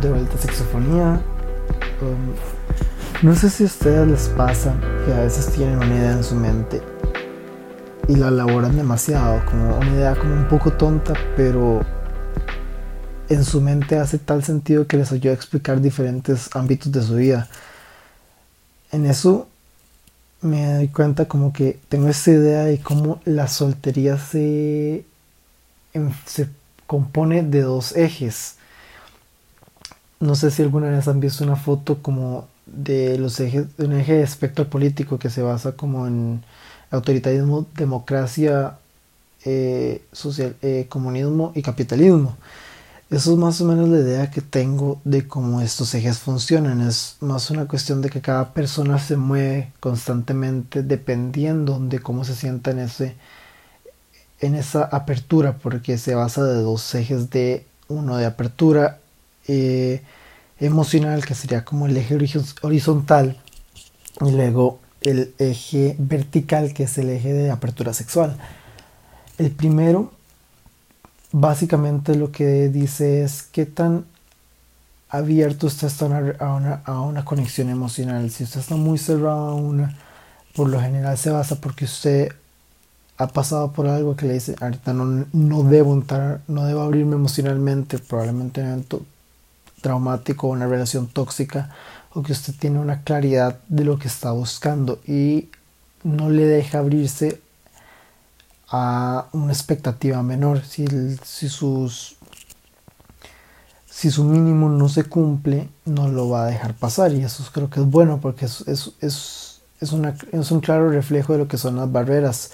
de vuelta a Sexofonía. Um, no sé si a ustedes les pasa que a veces tienen una idea en su mente y la elaboran demasiado, como una idea como un poco tonta, pero en su mente hace tal sentido que les ayuda a explicar diferentes ámbitos de su vida. En eso me doy cuenta como que tengo esta idea de cómo la soltería se, se compone de dos ejes no sé si alguna vez han visto una foto como de los ejes, de un eje de espectro político que se basa como en autoritarismo, democracia, eh, social, eh, comunismo y capitalismo. Eso es más o menos la idea que tengo de cómo estos ejes funcionan. Es más una cuestión de que cada persona se mueve constantemente dependiendo de cómo se sienta en, ese, en esa apertura, porque se basa de dos ejes de uno de apertura eh, emocional, que sería como el eje horizontal, y luego el eje vertical, que es el eje de apertura sexual. El primero, básicamente lo que dice es qué tan abierto usted está a una, a una, conexión emocional. Si usted está muy cerrado a una, por lo general se basa porque usted ha pasado por algo que le dice, ahorita no, no debo entrar, no debo abrirme emocionalmente, probablemente traumático una relación tóxica o que usted tiene una claridad de lo que está buscando y no le deja abrirse a una expectativa menor. Si, si su mínimo no se cumple no lo va a dejar pasar. Y eso creo que es bueno porque es, es, es, es, una, es un claro reflejo de lo que son las barreras.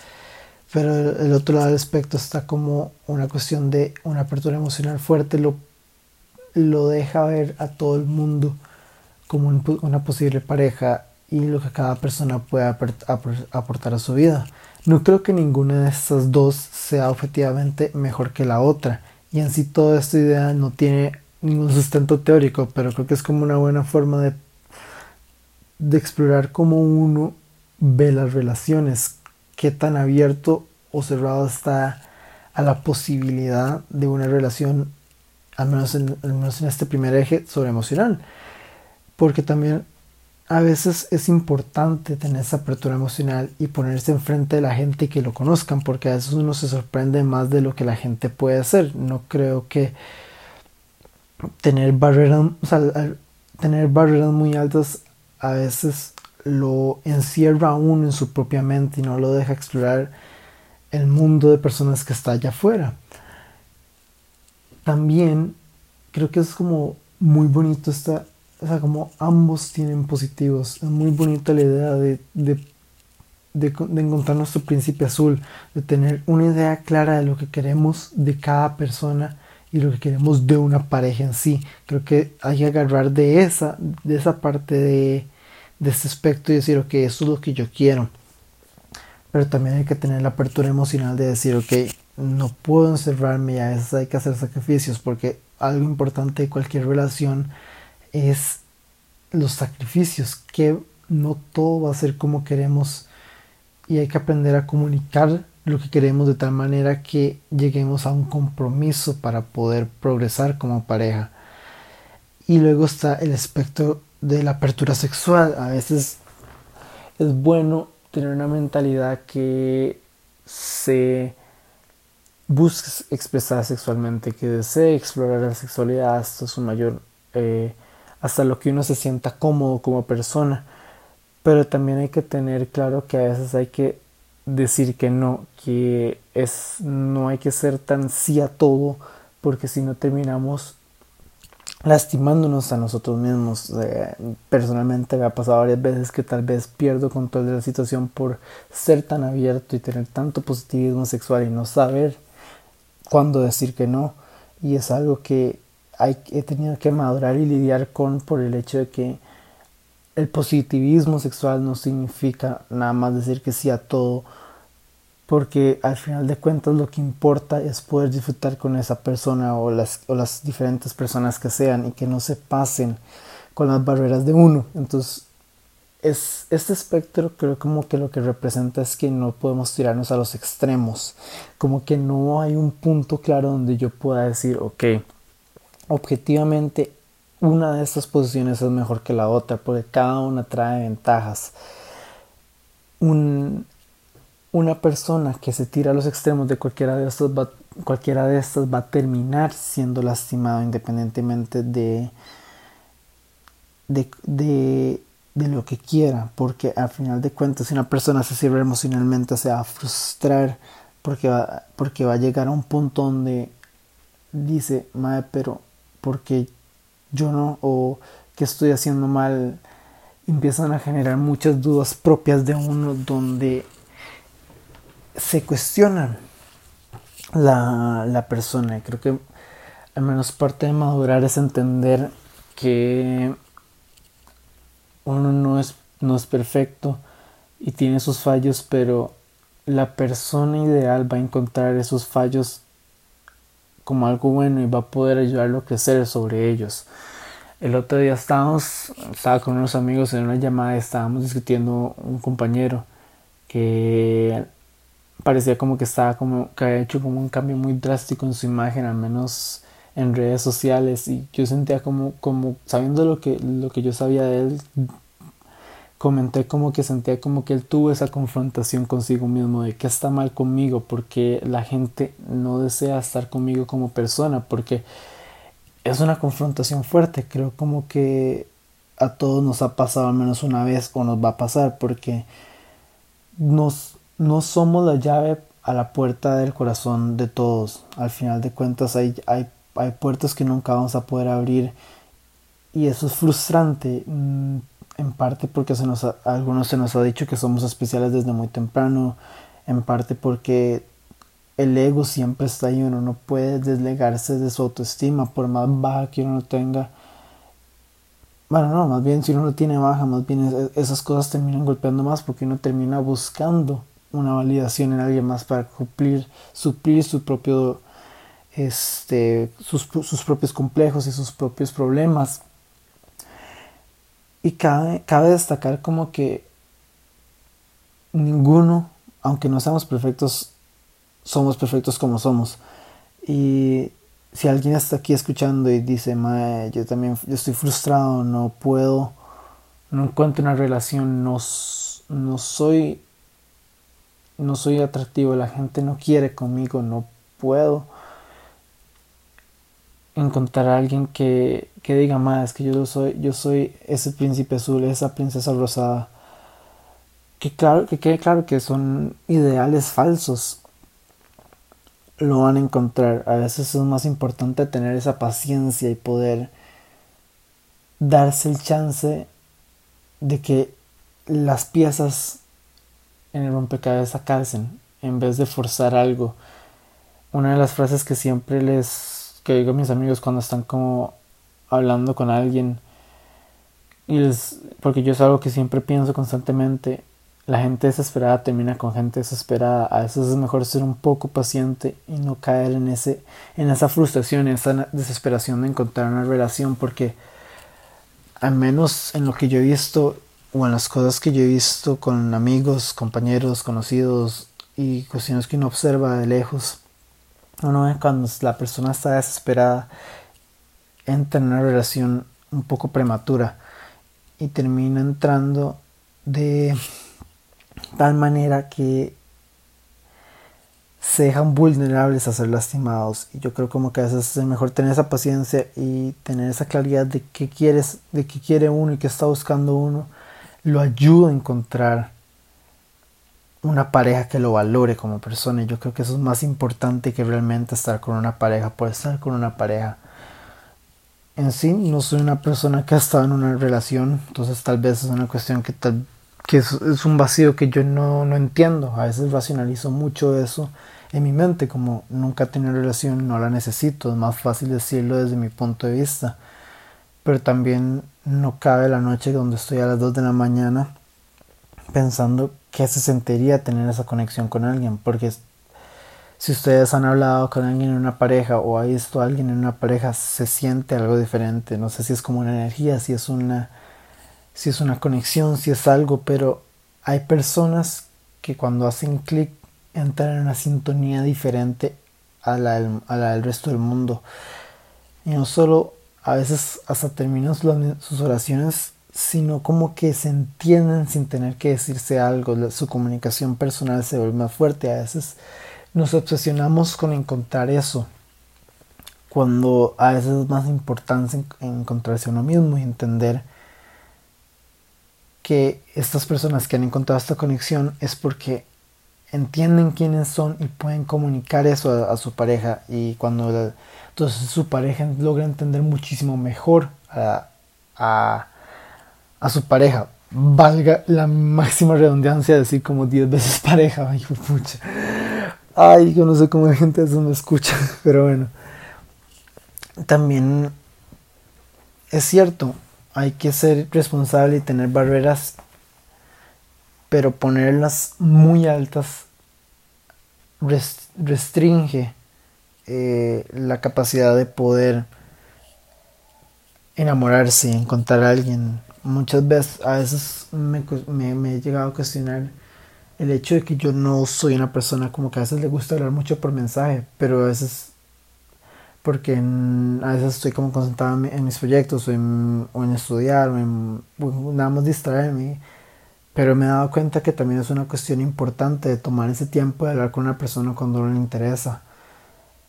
Pero el, otro lado del aspecto está como una cuestión de una apertura emocional fuerte lo lo deja ver a todo el mundo como una posible pareja y lo que cada persona puede aportar a su vida. No creo que ninguna de estas dos sea objetivamente mejor que la otra y en sí toda esta idea no tiene ningún sustento teórico, pero creo que es como una buena forma de, de explorar cómo uno ve las relaciones, qué tan abierto o cerrado está a la posibilidad de una relación al menos en, este primer eje sobre emocional, porque también a veces es importante tener esa apertura emocional y ponerse enfrente de la gente y que lo conozcan, porque a veces uno se sorprende más de lo que la gente puede hacer. No creo que tener barreras, tener barreras muy altas a veces lo encierra a uno en su propia mente y no lo deja explorar el mundo de personas que está allá afuera también creo que es como muy bonito esta, o sea, como ambos tienen positivos. Es muy bonita la idea de, de, de, encontrar nuestro príncipe azul, de tener una idea clara de lo que queremos de cada persona y lo que queremos de una pareja en sí. Creo que hay que agarrar de esa, de esa parte de, de este aspecto y decir, ok, eso es lo que yo quiero. Pero también hay que tener la apertura emocional de decir, ok, no puedo encerrarme y a veces hay que hacer sacrificios porque algo importante de cualquier relación es los sacrificios, que no todo va a ser como queremos y hay que aprender a comunicar lo que queremos de tal manera que lleguemos a un compromiso para poder progresar como pareja. Y luego está el aspecto de la apertura sexual. A veces es bueno tener una mentalidad que se busques expresar sexualmente, que desee explorar la sexualidad hasta su mayor, eh, hasta lo que uno se sienta cómodo como persona. Pero también hay que tener claro que a veces hay que decir que no, que es, no hay que ser tan sí a todo, porque si no terminamos lastimándonos a nosotros mismos. Personalmente me ha pasado varias veces que tal vez pierdo control de la situación por ser tan abierto y tener tanto positivismo sexual y no saber cuándo decir que no. Y es algo que he tenido que madurar y lidiar con por el hecho de que el positivismo sexual no significa nada más decir que sí a todo, porque al final de cuentas lo que importa es poder disfrutar con esa persona o las, o las diferentes personas que sean y que no se pasen con las barreras de uno. Entonces es, este espectro creo como que lo que representa es que no podemos tirarnos a los extremos, como que no hay un punto claro donde yo pueda decir, ok, objetivamente una de estas posiciones es mejor que la otra, porque cada una trae ventajas. Un, una persona que se tira a los extremos de cualquiera de estos va, cualquiera de estas va a terminar siendo lastimado independientemente de, de, de, de, lo que quiera, porque al final de cuentas si una persona se cierra emocionalmente se va a frustrar porque va, porque va a llegar a un punto donde dice, madre, pero porque yo no, o que estoy haciendo mal, empiezan a generar muchas dudas propias de uno donde se cuestionan la, la persona. Creo que al menos parte de madurar es entender que uno no es, no es perfecto y tiene sus fallos, pero la persona ideal va a encontrar esos fallos como algo bueno y va a poder ayudarlo a crecer sobre ellos. El otro día estábamos, estaba con unos amigos en una llamada estábamos discutiendo un compañero que parecía como que estaba como que había hecho como un cambio muy drástico en su imagen, al menos en redes sociales y yo sentía como como sabiendo lo que lo que yo sabía de él comenté como que sentía como que él tuvo esa confrontación consigo mismo de que está mal conmigo porque la gente no desea estar conmigo como persona porque es una confrontación fuerte creo como que a todos nos ha pasado al menos una vez o nos va a pasar porque nos no somos la llave a la puerta del corazón de todos. Al final de cuentas hay, hay, hay puertas que nunca vamos a poder abrir y eso es frustrante mm, en parte porque se nos algunos se nos ha dicho que somos especiales desde muy temprano, en parte porque el ego siempre está ahí, uno no puede deslegarse de su autoestima por más baja que uno tenga. Bueno, no, más bien si uno no tiene baja, más bien esas cosas terminan golpeando más porque uno termina buscando una validación en alguien más para cumplir, suplir su propio, este, sus, propios complejos y sus propios problemas. Y cabe, destacar como que ninguno, aunque no seamos perfectos, somos perfectos como somos. Y si alguien está aquí escuchando y dice, yo también yo estoy frustrado, no puedo, no encuentro una relación, no, no soy no soy atractivo, la gente no quiere conmigo, no puedo encontrar a alguien que, que diga más que yo soy, yo soy ese príncipe azul, esa princesa rosada. Que claro, que quede claro que son ideales falsos. Lo van a encontrar. A veces es más importante tener esa paciencia y poder darse el chance de que las piezas en el rompecabezas calcen en vez de forzar algo. Una de las frases que siempre les que digo a mis amigos cuando están como hablando con alguien y les, porque yo es algo que siempre pienso constantemente la gente desesperada termina con gente desesperada a veces es mejor ser un poco paciente y no caer en ese en esa frustración en esa desesperación de encontrar una relación porque al menos en lo que yo he visto o en las cosas que yo he visto con amigos, compañeros, conocidos y cuestiones que uno observa de lejos. Uno ve cuando la persona está desesperada, entra en una relación un poco prematura y termina entrando de tal manera que se dejan vulnerables a ser lastimados. Y yo creo como que a veces es mejor tener esa paciencia y tener esa claridad de qué quieres, de qué quiere uno y qué está buscando uno. Lo ayuda a encontrar una pareja que lo valore como persona. Y yo creo que eso es más importante que realmente estar con una pareja. Puede estar con una pareja. En sí, no soy una persona que ha estado en una relación, entonces tal vez es una cuestión que tal que es, un vacío que yo no, no entiendo. A veces racionalizo mucho eso en mi mente, como nunca he tenido relación, no la necesito. Es más fácil decirlo desde mi punto de vista pero también no cabe la noche donde estoy a las 2 de la mañana pensando qué se sentiría tener esa conexión con alguien, porque si ustedes han hablado con alguien en una pareja o ha visto a alguien en una pareja, se siente algo diferente, no sé si es como una energía, si es una si es una conexión, si es algo, pero hay personas que cuando hacen clic entran en una sintonía diferente a la, del resto del mundo. Y no solo a veces hasta terminan sus oraciones, sino como que se entienden sin tener que decirse algo, su comunicación personal se vuelve más fuerte, a veces nos obsesionamos con encontrar eso, cuando a veces es más importante encontrarse a uno mismo y entender que estas personas que han encontrado esta conexión es porque entienden quiénes son y pueden comunicar eso a, su pareja. Y cuando entonces su pareja logra entender muchísimo mejor a, a, su pareja. Valga la máxima redundancia decir como 10 veces pareja. Ay pucha. Ay yo no sé cómo la gente eso me escucha pero bueno. También es cierto hay que ser responsable y tener barreras pero ponerlas muy altas restringe eh, la capacidad de poder enamorarse encontrar a alguien. Muchas veces, a veces me, he llegado a cuestionar el hecho de que yo no soy una persona como que a veces le gusta hablar mucho por mensaje, pero a veces porque a veces estoy como concentrado en, mis proyectos o en, estudiar o en nada más distraerme pero me he dado cuenta que también es una cuestión importante de tomar ese tiempo de hablar con una persona cuando no le interesa.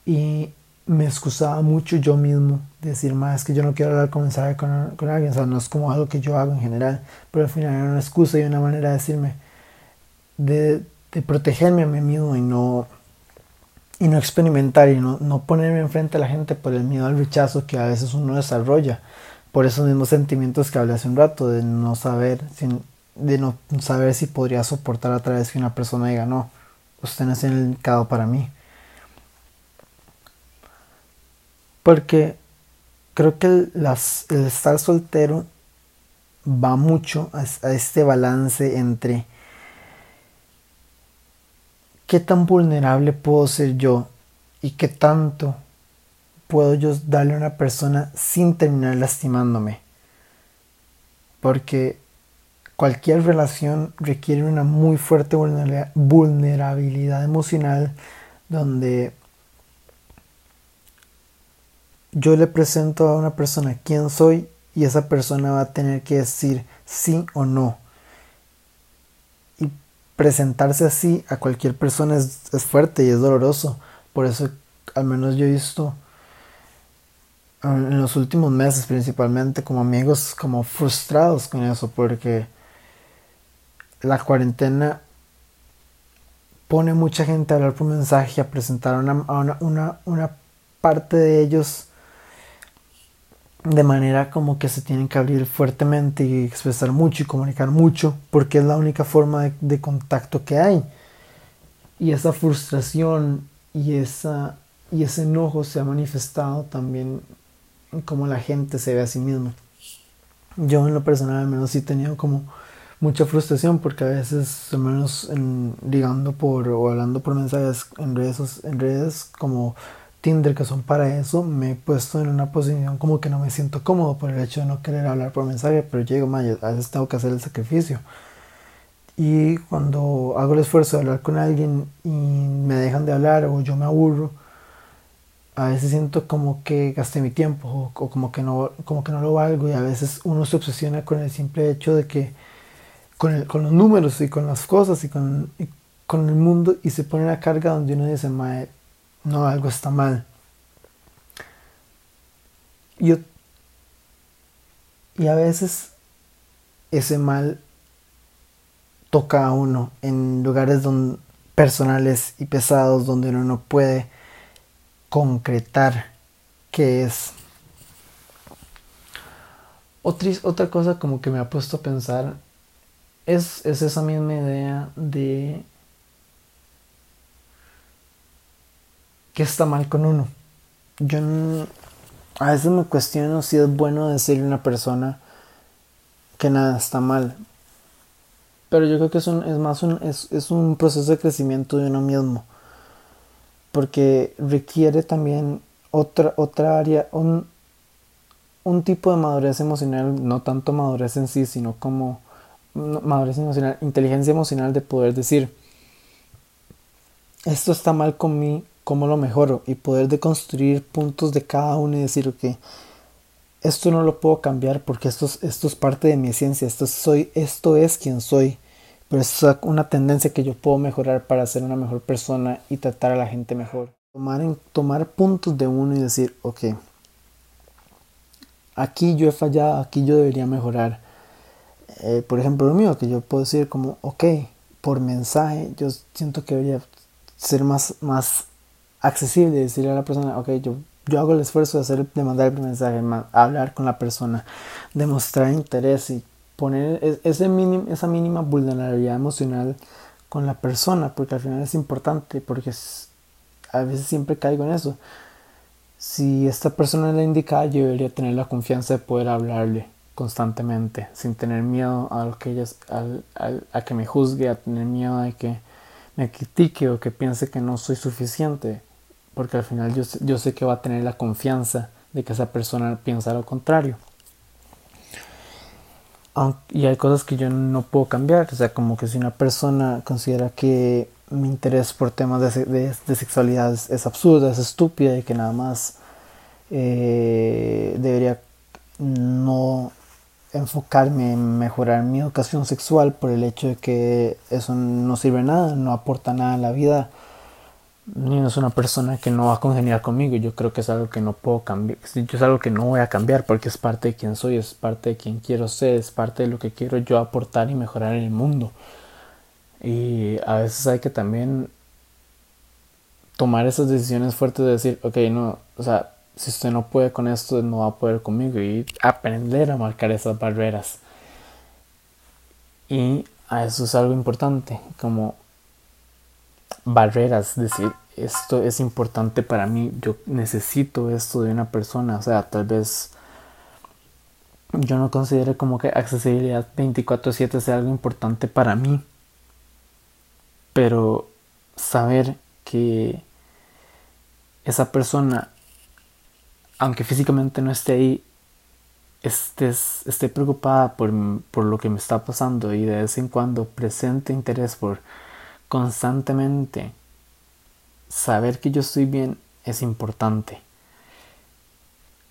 Y me excusaba mucho yo mismo decir, más es que yo no quiero hablar con con, con, alguien, o sea, no es como algo que yo hago en general, pero al final era una excusa y una manera de decirme, de, de protegerme a mí mismo y no, y no experimentar y no, no ponerme enfrente a la gente por el miedo al rechazo que a veces uno desarrolla, por esos mismos sentimientos que hablé hace un rato, de no saber, sin, de no saber si podría soportar a través que una persona diga, no, usted no es el indicado para mí. Porque creo que el, estar soltero va mucho a, a, este balance entre qué tan vulnerable puedo ser yo y qué tanto puedo yo darle a una persona sin terminar lastimándome. Porque Cualquier relación requiere una muy fuerte vulnerabilidad emocional donde yo le presento a una persona quién soy y esa persona va a tener que decir sí o no. Y presentarse así a cualquier persona es, fuerte y es doloroso. Por eso al menos yo he visto en los últimos meses principalmente como amigos como frustrados con eso porque la cuarentena pone mucha gente a hablar por mensaje, a presentar una, una, una, parte de ellos de manera como que se tienen que abrir fuertemente y expresar mucho y comunicar mucho, porque es la única forma de, contacto que hay. Y esa frustración y, esa, y ese enojo se ha manifestado también en cómo la gente se ve a sí misma. Yo en lo personal al menos sí tenido como mucha frustración porque a veces, al menos en, ligando por o hablando por mensajes en redes, en redes como Tinder que son para eso, me he puesto en una posición como que no me siento cómodo por el hecho de no querer hablar por mensaje, pero llego, a veces tengo que hacer el sacrificio. Y cuando hago el esfuerzo de hablar con alguien y me dejan de hablar o yo me aburro, a veces siento como que gasté mi tiempo o, o como, que no, como que no lo valgo y a veces uno se obsesiona con el simple hecho de que con, con los números y con las cosas y con, con el mundo y se pone una carga donde uno dice, no, algo está mal. Y, y a veces ese mal toca a uno en lugares donde, personales y pesados donde uno no puede concretar qué es. Otra, otra cosa como que me ha puesto a pensar es, esa misma idea de que está mal con uno. Yo a veces me cuestiono si es bueno decirle a una persona que nada está mal. Pero yo creo que es, es más un, es, es un proceso de crecimiento de uno mismo. Porque requiere también otra, otra área, un, un tipo de madurez emocional, no tanto madurez en sí, sino como madurez emocional, inteligencia emocional de poder decir, esto está mal con mí, ¿cómo lo mejoro? Y poder deconstruir puntos de cada uno y decir, ok, esto no lo puedo cambiar porque esto es, esto es parte de mi esencia, esto, soy, esto es quien soy, pero es una tendencia que yo puedo mejorar para ser una mejor persona y tratar a la gente mejor. Tomar, tomar puntos de uno y decir, ok, aquí yo he fallado, aquí yo debería mejorar. Eh, por ejemplo, lo mío, que yo puedo decir como, ok, por mensaje, yo siento que debería ser más, más accesible, decirle a la persona, ok, yo yo hago el esfuerzo de, hacer, de mandar el mensaje, hablar con la persona, demostrar interés y poner e, ese esa mínima vulnerabilidad emocional con la persona, porque al final es importante, porque a veces siempre caigo en eso. Si esta persona es la indicada, yo debería tener la confianza de poder hablarle constantemente, sin tener miedo a, lo que ellas, a que me juzgue, a tener miedo de que me critique o que piense que no soy suficiente porque al final yo, yo sé que va a tener la confianza de que esa persona piensa lo contrario. Y hay cosas que yo no puedo cambiar, o sea, como que si una persona considera que mi interés por temas de, de, sexualidad es, absurdo, es estúpida y que nada más eh, debería no enfocarme en mejorar mi educación sexual por el hecho de que eso no sirve nada, no aporta nada en la vida no es una persona que no va a congeniar conmigo. Yo creo que es algo que no puedo cambiar. Es algo que no voy a cambiar porque es parte de quien soy, es parte de quien quiero ser, es parte de lo que quiero yo aportar y mejorar en el mundo. Y a veces hay que también tomar esas decisiones fuertes de decir, ok, no, o sea, si usted no puede con esto, no va a poder conmigo y aprender a marcar esas barreras. Y a eso es algo importante, como barreras, decir, esto es importante para mí, yo necesito esto de una persona, o sea, tal vez yo no considero como que accesibilidad 24/7 sea algo importante para mí, pero saber que esa persona, aunque físicamente no esté ahí, esté preocupada por, por lo que me está pasando y de vez en cuando presente interés por constantemente saber que yo estoy bien es importante.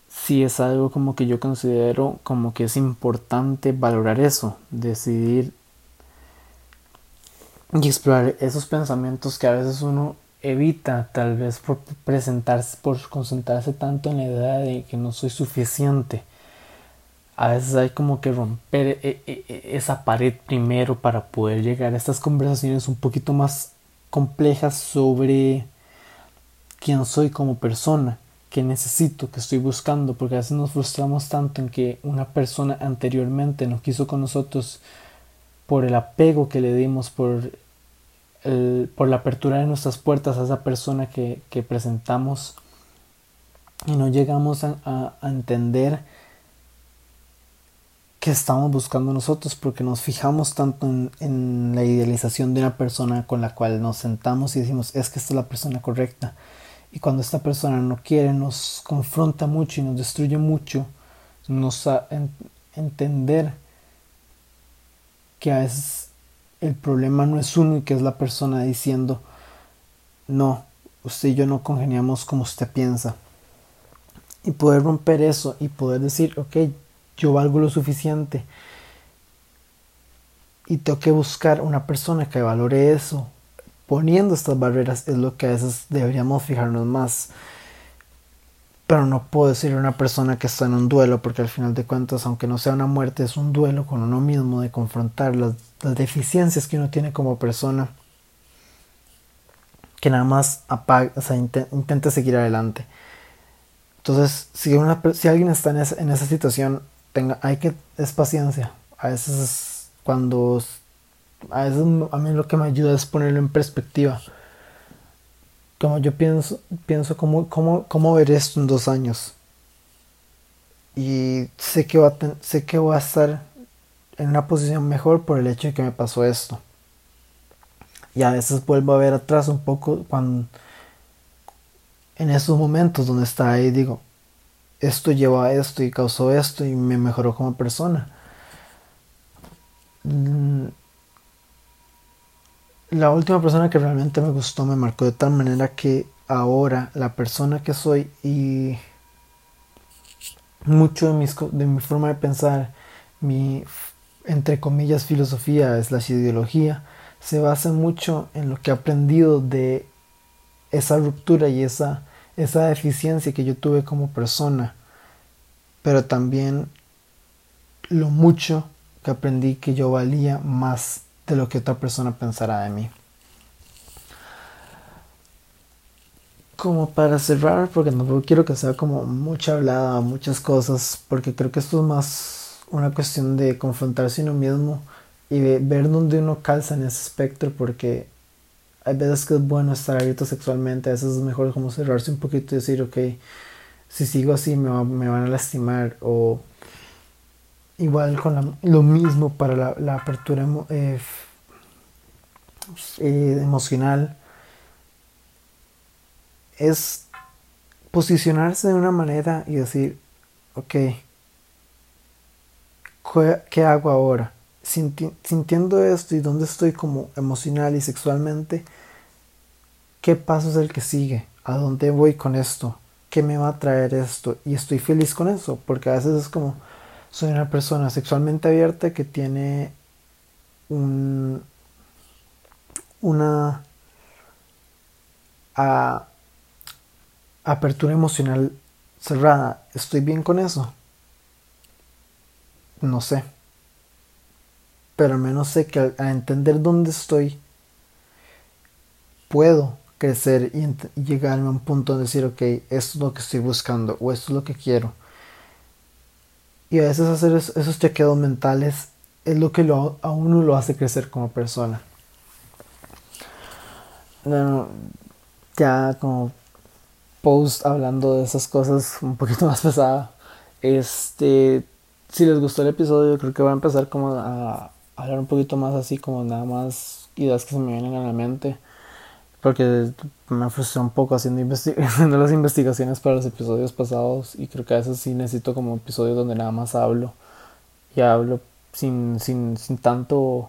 Si es algo como que yo considero como que es importante valorar eso, decidir y explorar esos pensamientos que a veces uno evita, tal vez por presentarse, por concentrarse tanto en la idea de que no soy suficiente a veces hay como que romper e, e, e, esa pared primero para poder llegar a estas conversaciones un poquito más complejas sobre quién soy como persona, qué necesito, qué estoy buscando, porque a veces nos frustramos tanto en que una persona anteriormente no quiso con nosotros por el apego que le dimos, por, por la apertura de nuestras puertas a esa persona que, presentamos y no llegamos a entender que estamos buscando nosotros porque nos fijamos tanto en, la idealización de una persona con la cual nos sentamos y decimos es que esta es la persona correcta y cuando esta persona no quiere nos confronta mucho y nos destruye mucho nos a entender que a veces el problema no es uno y que es la persona diciendo no usted y yo no congeniamos como usted piensa y poder romper eso y poder decir ok yo valgo lo suficiente. Y tengo que buscar una persona que valore eso. Poniendo estas barreras es lo que a veces deberíamos fijarnos más. Pero no puedo decir a una persona que está en un duelo, porque al final de cuentas, aunque no sea una muerte, es un duelo con uno mismo de confrontar las, deficiencias que uno tiene como persona. Que nada más intenta seguir adelante. Entonces, si, alguien está en esa situación, tenga, hay que, es paciencia. A veces cuando, a veces a mí lo que me ayuda es ponerlo en perspectiva. Como yo pienso, pienso cómo, cómo, cómo ver esto en dos años. Y sé que, va sé que voy a estar en una posición mejor por el hecho de que me pasó esto. Y a veces vuelvo a ver atrás un poco cuando en esos momentos donde está ahí digo, esto llevó a esto y causó esto y me mejoró como persona. Mm, la última persona que realmente me gustó me marcó de tal manera que ahora la persona que soy y mucho de, de mi forma de pensar, mi, entre comillas, filosofía, es la ideología, se basa mucho en lo que he aprendido de esa ruptura y esa, esa deficiencia que yo tuve como persona, pero también lo mucho que aprendí que yo valía más de lo que otra persona pensara de mí. Como para cerrar, porque no quiero que sea como mucha hablada, muchas cosas, porque creo que esto es más una cuestión de confrontarse uno mismo y ver dónde uno calza en ese espectro, porque hay veces que es bueno estar abierto sexualmente, a veces es mejor como cerrarse un poquito y decir, ok, si sigo así me, van a lastimar, o igual con lo mismo para la, apertura eh, eh, emocional es posicionarse de una manera y decir, ok, ¿qué hago ahora? Sintiendo esto y dónde estoy como emocional y sexualmente, ¿qué paso es el que sigue? ¿A dónde voy con esto? ¿Qué me va a traer esto? Y estoy feliz con eso, porque a veces es como, soy una persona sexualmente abierta que tiene un, una apertura emocional cerrada. ¿Estoy bien con eso? No sé. Pero al menos sé que al, entender dónde estoy, puedo crecer y, y llegar a un punto de decir, ok, esto es lo que estoy buscando o esto es lo que quiero y a veces hacer esos chequeos mentales es lo que a uno lo hace crecer como persona. Bueno, ya como post hablando de esas cosas un poquito más pesada. Este, si les gustó el episodio, creo que voy a empezar como a hablar un poquito más así, como nada más ideas que se me vienen a la mente porque me frustré un poco haciendo, haciendo las investigaciones para los episodios pasados y creo que a veces sí necesito como episodios donde nada más hablo y hablo sin, sin, sin tanto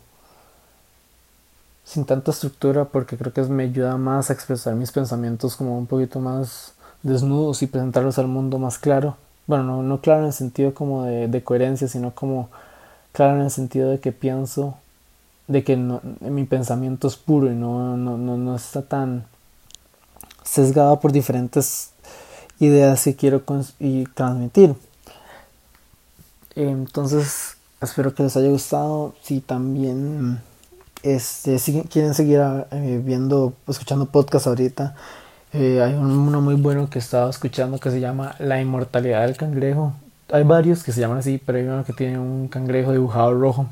sin tanta estructura porque creo que me ayuda más a expresar mis pensamientos como un poquito más desnudos y presentarlos al mundo más claro. Bueno, no, no claro en el sentido como de, de coherencia, sino como claro en el sentido de que pienso de que mi pensamiento es puro y no, no, no, está tan sesgado por diferentes ideas que quiero y transmitir. Entonces, espero que les haya gustado. Si también este, quieren seguir eh, viendo, escuchando podcast ahorita, eh, hay uno muy bueno que estaba escuchando que se llama La inmortalidad del cangrejo. Hay varios que se llaman así, pero hay uno que tiene un cangrejo dibujado rojo.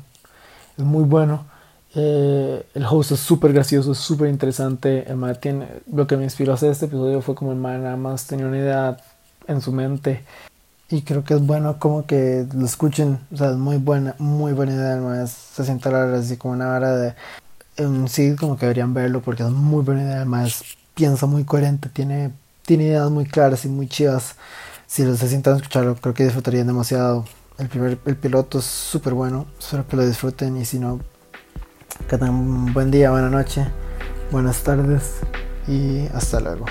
Es muy bueno. Eh, el host es súper gracioso, es súper interesante. El tiene, lo que me inspiró a hacer este episodio fue como el man nada más tenía una idea en su mente. Y creo que es bueno como que lo escuchen. O sea, es muy buena, muy buena idea. El se siente así como una hora de. sí, como que deberían verlo porque es muy buena idea. Además, piensa muy coherente, tiene, tiene ideas muy claras y muy chivas. Si se sientan a escucharlo, creo que disfrutarían demasiado. El, primer, el piloto es súper bueno. Espero que lo disfruten y si no, que tengan un buen día, buena noche, buenas tardes y hasta luego.